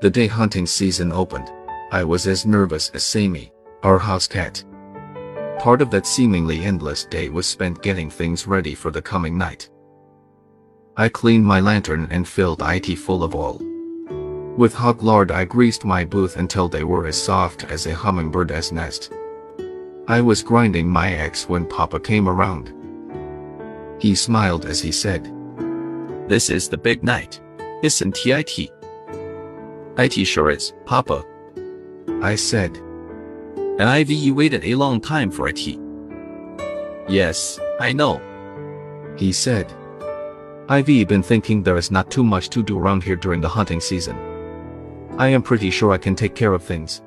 The day hunting season opened, I was as nervous as Sammy, our house cat. Part of that seemingly endless day was spent getting things ready for the coming night. I cleaned my lantern and filled it full of oil. With hot lard I greased my booth until they were as soft as a hummingbird's nest. I was grinding my axe when Papa came around. He smiled as he said, This is the big night, isn't it? It sure is, Papa. I said. And you waited a long time for it. Yes, I know. He said. I've been thinking there is not too much to do around here during the hunting season. I am pretty sure I can take care of things.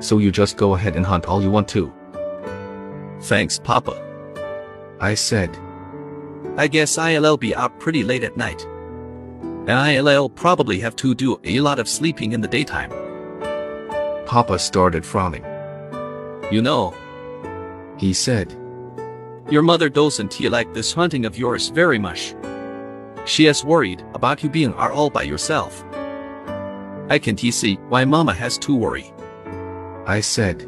So you just go ahead and hunt all you want to. Thanks, Papa. I said. I guess I'll be up pretty late at night. And I'll probably have to do a lot of sleeping in the daytime. Papa started frowning. You know, He said. your mother doesn't like this hunting of yours very much. She is worried about you being are all by yourself. I can't see why Mama has to worry. I said.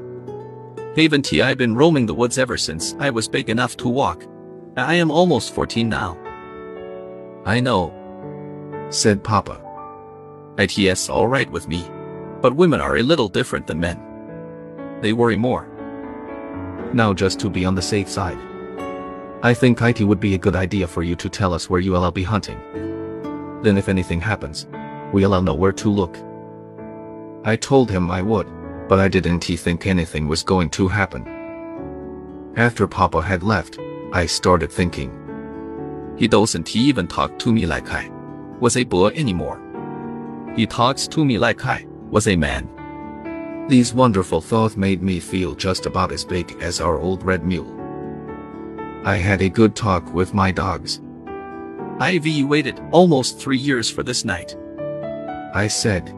Haven't I been roaming the woods ever since I was big enough to walk? I am almost 14 now. I know, Said Papa. ITS alright with me. But women are a little different than men. They worry more. Now just to be on the safe side. I think IT would be a good idea for you to tell us where you'll be hunting. Then if anything happens, we'll know where to look. I told him I would, but I didn't think anything was going to happen. After Papa had left, I started thinking. He doesn't even talk to me like I was a boy anymore. He talks to me like I was a man. These wonderful thoughts made me feel just about as big as our old red mule. I had a good talk with my dogs. I've waited almost three years for this night. I said,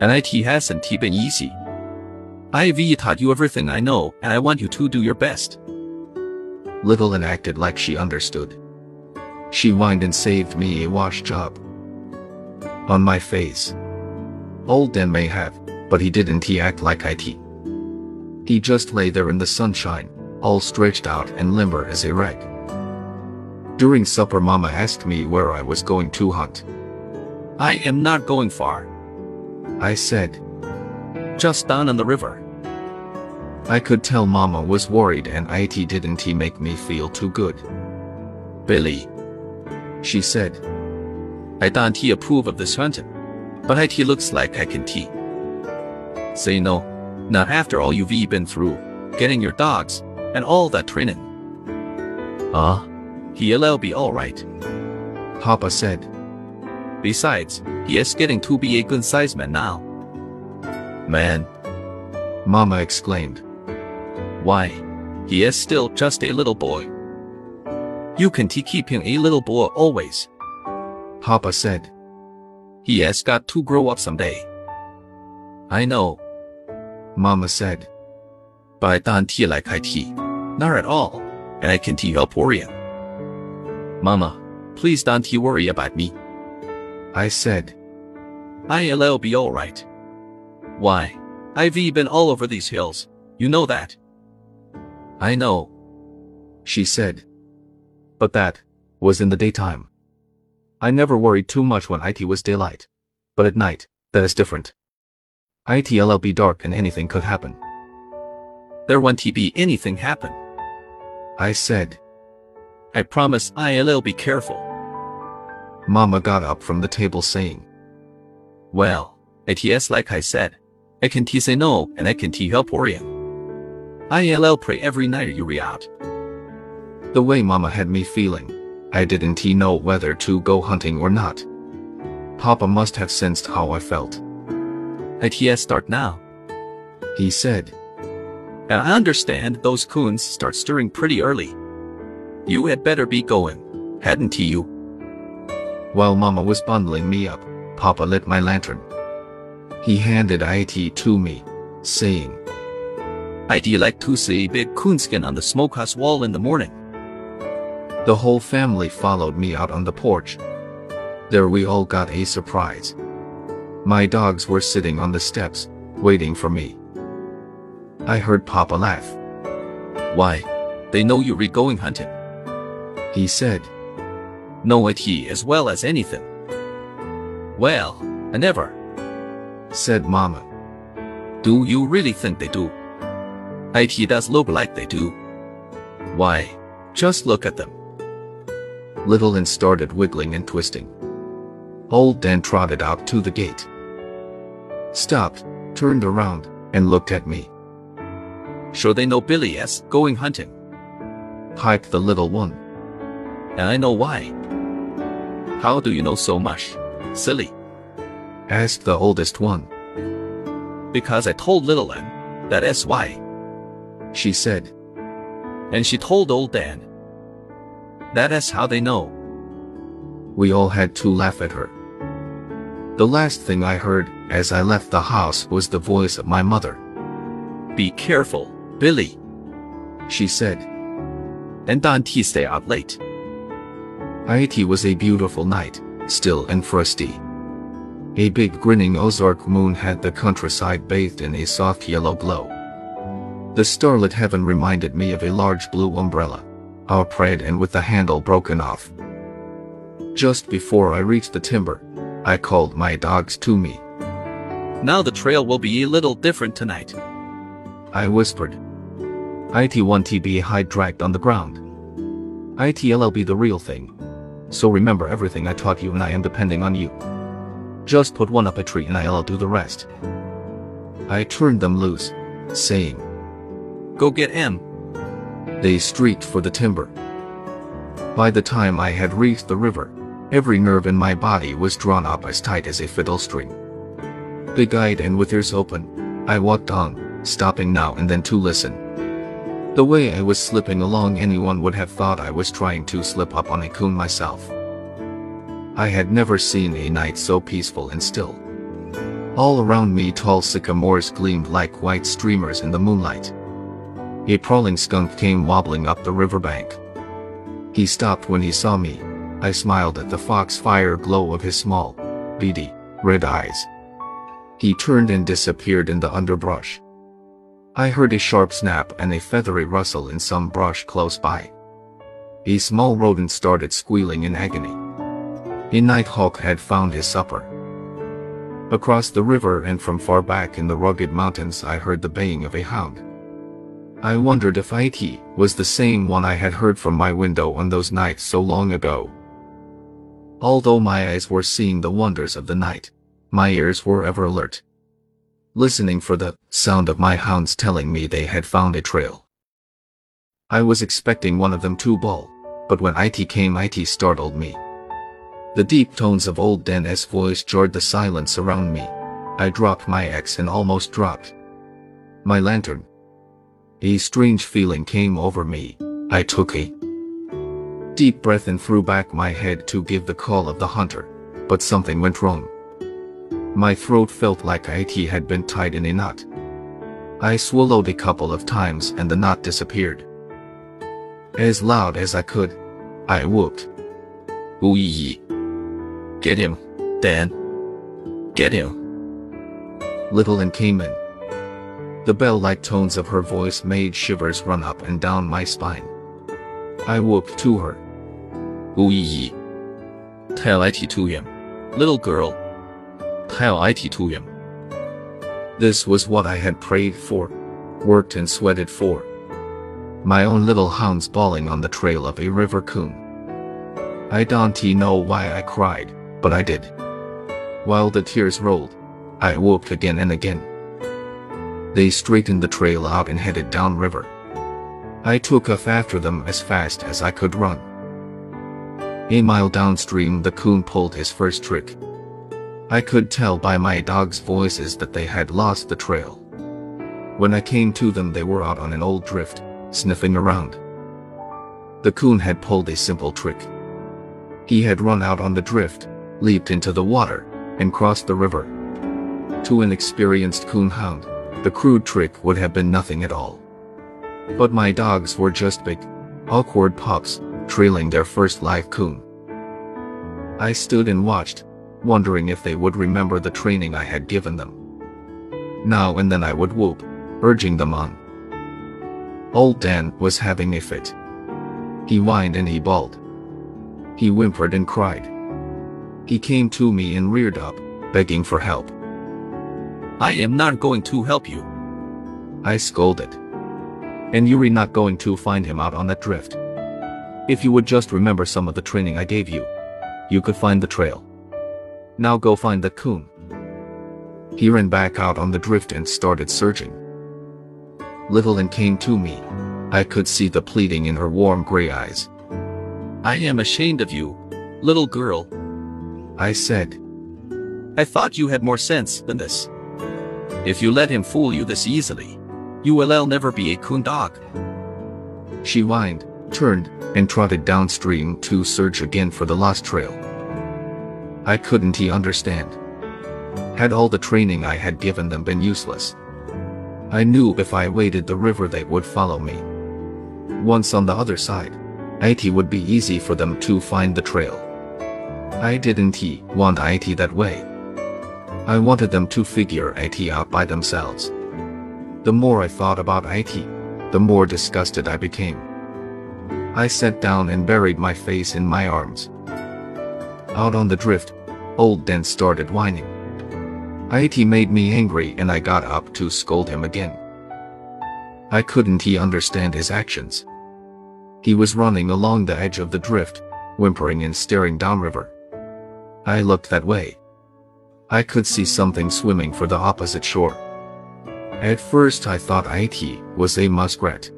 And it hasn't been easy. I've taught you everything I know and I want you to do your best. Little Ann acted like she understood. She whined and saved me a wash job. On my face. Old Dan may have, but he didn't he act like IT. He just lay there in the sunshine, all stretched out and limber as a rag. During supper Mama asked me where I was going to hunt. I am not going far, I said, just down on the river. I could tell Mama was worried and IT didn't he make me feel too good. Billy, She said, I don't he approve of this hunting, but it looks like I can tea. Say no, not after all you've been through, getting your dogs, and all that training. Ah, He'll be alright. Papa said, Besides, he is getting to be a good sized man now. Man, Mama exclaimed. why? He is still just a little boy. You can keep him a little boy always. Papa said, He has got to grow up someday. I know, Mama said, but I don't feel like I tea. Not at all. And I can tea up worrying. Mama, please don't you worry about me. I said, I'll be alright. Why? I've been all over these hills. You know that. I know. she said. But that was in the daytime. I never worried too much when IT was daylight. But at night, that is different. ITLL be dark and anything could happen. There won't be anything happen. I said, I promise I'll be careful. Mama got up from the table saying, Well, it is like I said. I can say no and I can help worrying. I'll pray every night you re out. The way Mama had me feeling, I didn't he know whether to go hunting or not. Papa must have sensed how I felt. It is start now. He said, I understand those coons start stirring pretty early. You had better be going, hadn't he you? while Mama was bundling me up, Papa lit my lantern. He handed IT to me, saying, I'd like to see a big coonskin on the smokehouse wall in the morning. The whole family followed me out on the porch. There we all got a surprise. My dogs were sitting on the steps, waiting for me. I heard Papa laugh. Why? They know you're going hunting. He said, Know it he as well as anything. Well, I never. said Mama. Do you really think they do? It does look like they do. Why, just look at them. Little Ann started wiggling and twisting. Old Dan trotted out to the gate. Stopped, turned around, and looked at me. Sure they know Billy is going hunting. Piped the little one. And I know why. How do you know so much? Silly. Asked the oldest one. Because I told little Ann, that is why. She said. And she told old Dan. That is how they know. We all had to laugh at her. The last thing I heard as I left the house was the voice of my mother. Be careful, Billy, She said. and don't stay out late. It was a beautiful night, still and frosty. A big grinning Ozark moon had the countryside bathed in a soft yellow glow. The starlit heaven reminded me of a large blue umbrella, outspread and with the handle broken off. Just before I reached the timber, I called my dogs to me. Now the trail will be a little different tonight. I whispered. IT1TB hide dragged on the ground. ITLL be the real thing. So remember everything I taught you and I am depending on you. Just put one up a tree and I'll do the rest. I turned them loose, saying, Go get him. They streaked for the timber. By the time I had reached the river, every nerve in my body was drawn up as tight as a fiddle string. Big-eyed and with ears open, I walked on, stopping now and then to listen. The way I was slipping along anyone would have thought I was trying to slip up on a coon myself. I had never seen a night so peaceful and still. All around me tall sycamores gleamed like white streamers in the moonlight. A prowling skunk came wobbling up the riverbank. He stopped when he saw me. I smiled at the foxfire glow of his small, beady, red eyes. He turned and disappeared in the underbrush. I heard a sharp snap and a feathery rustle in some brush close by. A small rodent started squealing in agony. A nighthawk had found his supper. Across the river and from far back in the rugged mountains I heard the baying of a hound. I wondered if it was the same one I had heard from my window on those nights so long ago. Although my eyes were seeing the wonders of the night, my ears were ever alert, listening for the sound of my hounds telling me they had found a trail. I was expecting one of them to bawl, but when IT came IT startled me. The deep tones of old Dan's voice jarred the silence around me. I dropped my axe and almost dropped my lantern. A strange feeling came over me. I took a deep breath and threw back my head to give the call of the hunter, but something went wrong. My throat felt like it had been tied in a knot. I swallowed a couple of times and the knot disappeared. As loud as I could, I whooped. Ooh. Get him, Dan. Get him. Little Ann came in. The bell-like tones of her voice made shivers run up and down my spine. I whooped to her. Ooh yee. Tell it to him. Little girl. Tell it to him. This was what I had prayed for, worked and sweated for. My own little hounds bawling on the trail of a river coon. I don't know why I cried, but I did. While the tears rolled, I whooped again and again. They straightened the trail out and headed downriver. I took off after them as fast as I could run. A mile downstream the coon pulled his first trick. I could tell by my dogs' voices that they had lost the trail. When I came to them they were out on an old drift, sniffing around. The coon had pulled a simple trick. He had run out on the drift, leaped into the water, and crossed the river. To an experienced coon hound, the crude trick would have been nothing at all. But my dogs were just big, awkward pups, trailing their first live coon. I stood and watched, wondering if they would remember the training I had given them. Now and then I would whoop, urging them on. Old Dan was having a fit. He whined and he bawled. He whimpered and cried. He came to me and reared up, begging for help. I am not going to help you. I scolded. And you're not going to find him out on that drift. If you would just remember some of the training I gave you, you could find the trail. Now go find the coon. He ran back out on the drift and started searching. Little Ann came to me. I could see the pleading in her warm gray eyes. I am ashamed of you, little girl. I said, I thought you had more sense than this. If you let him fool you this easily, you will never be a coon dog. She whined, turned, and trotted downstream to search again for the lost trail. I couldn't he understand. Had all the training I had given them been useless? I knew if I waded the river they would follow me. Once on the other side, it would be easy for them to find the trail. I didn't he want it that way. I wanted them to figure it out by themselves. The more I thought about it, the more disgusted I became. I sat down and buried my face in my arms. Out on the drift, old Dan started whining. It made me angry and I got up to scold him again. I couldn't he understand his actions. He was running along the edge of the drift, whimpering and staring downriver. I looked that way. I could see something swimming for the opposite shore. At first I thought it was a muskrat.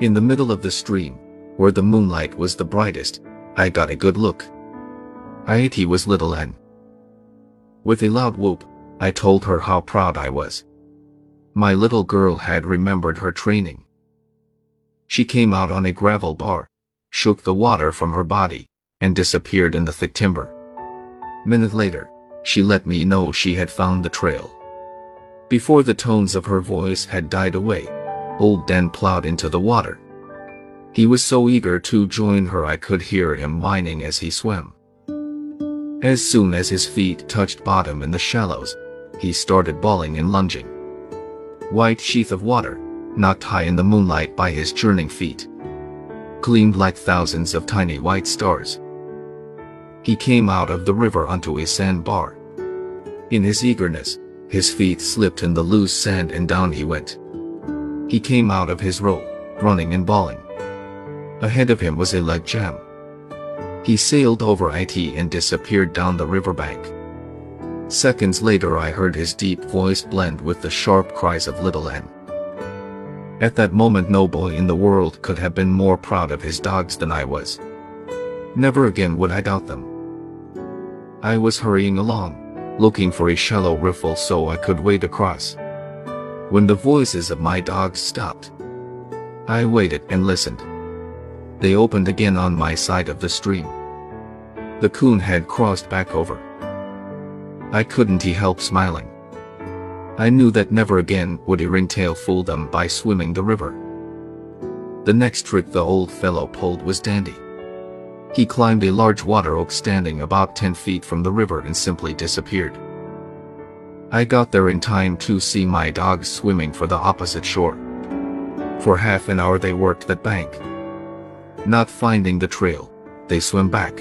In the middle of the stream, where the moonlight was the brightest, I got a good look. it was little Ann. With a loud whoop, I told her how proud I was. My little girl had remembered her training. She came out on a gravel bar, shook the water from her body, and disappeared in the thick timber. Minute later, she let me know she had found the trail. Before the tones of her voice had died away, old Dan plowed into the water. He was so eager to join her I could hear him whining as he swam. As soon as his feet touched bottom in the shallows, he started bawling and lunging. White sheath of water, knocked high in the moonlight by his churning feet, gleamed like thousands of tiny white stars. He came out of the river onto a sandbar. In his eagerness, his feet slipped in the loose sand and down he went. He came out of his row, running and bawling. Ahead of him was a leg jam. He sailed over it and disappeared down the riverbank. Seconds later I heard his deep voice blend with the sharp cries of little Ann. At that moment no boy in the world could have been more proud of his dogs than I was. Never again would I doubt them. I was hurrying along, looking for a shallow riffle so I could wade across. When the voices of my dogs stopped, I waited and listened. They opened again on my side of the stream. The coon had crossed back over. I couldn't help smiling. I knew that never again would a ringtail fool them by swimming the river. The next trick the old fellow pulled was dandy. He climbed a large water oak standing about 10 feet from the river and simply disappeared. I got there in time to see my dogs swimming for the opposite shore. For half an hour they worked that bank. Not finding the trail, they swam back.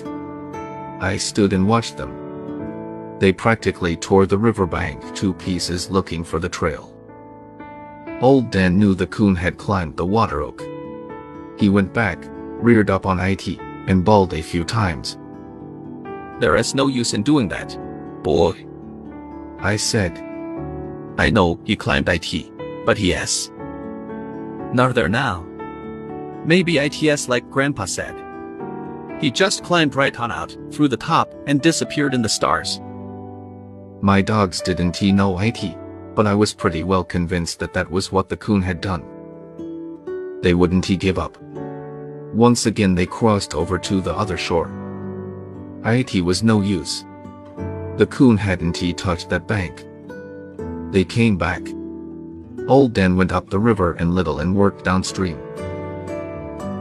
I stood and watched them. They practically tore the riverbank to pieces looking for the trail. Old Dan knew the coon had climbed the water oak. He went back, reared up on it, and bawled a few times. There is no use in doing that, boy. I said. I know he climbed IT, but he has. Not there now. Maybe ITS like Grandpa said. He just climbed right on out, through the top, and disappeared in the stars. My dogs didn't he know IT, but I was pretty well convinced that that was what the coon had done. They wouldn't he give up. Once again they crossed over to the other shore. IT was no use. The coon hadn't he touched that bank. They came back. Old Dan went up the river and Little Ann worked downstream.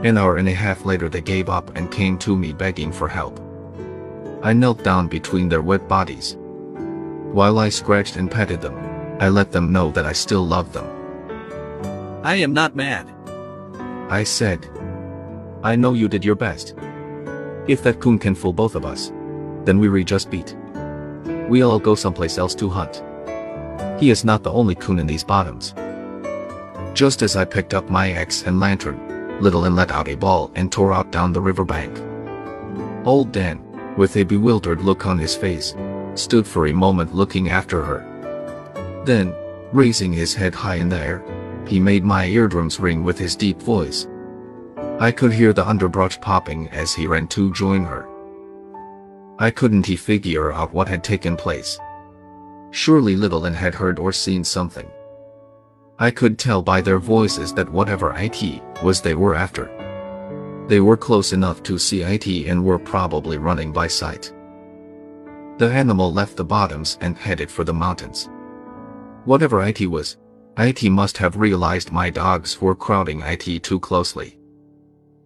An hour and a half later they gave up and came to me begging for help. I knelt down between their wet bodies. While I scratched and petted them, I let them know that I still loved them. I am not mad. I said. I know you did your best. If that coon can fool both of us, then we re just beat. We'll all go someplace else to hunt. He is not the only coon in these bottoms. Just as I picked up my axe and lantern, Little Ann let out a bawl and tore out down the riverbank. Old Dan, with a bewildered look on his face, stood for a moment looking after her. Then, raising his head high in the air, he made my eardrums ring with his deep voice. I could hear the underbrush popping as he ran to join her. I couldn't he figure out what had taken place. Surely Little Ann had heard or seen something. I could tell by their voices that whatever IT was they were after. They were close enough to see IT and were probably running by sight. The animal left the bottoms and headed for the mountains. Whatever IT was, IT must have realized my dogs were crowding IT too closely.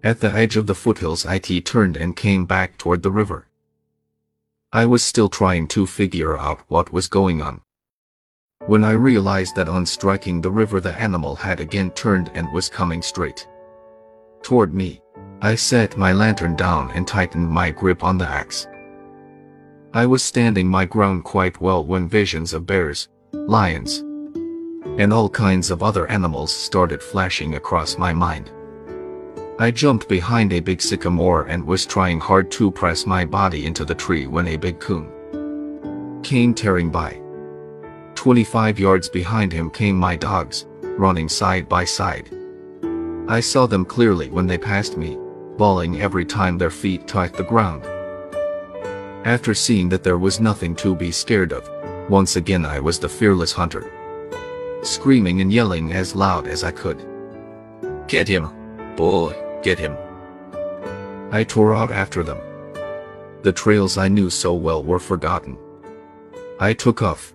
At the edge of the foothills IT turned and came back toward the river. I was still trying to figure out what was going on. When I realized that on striking the river the animal had again turned and was coming straight toward me, I set my lantern down and tightened my grip on the axe. I was standing my ground quite well when visions of bears, lions, and all kinds of other animals started flashing across my mind. I jumped behind a big sycamore and was trying hard to press my body into the tree when a big coon came tearing by. 25 yards behind him came my dogs, running side by side. I saw them clearly when they passed me, bawling every time their feet touched the ground. After seeing that there was nothing to be scared of, once again I was the fearless hunter. Screaming and yelling as loud as I could. Get him, boy, get him. I tore out after them. The trails I knew so well were forgotten. I took off,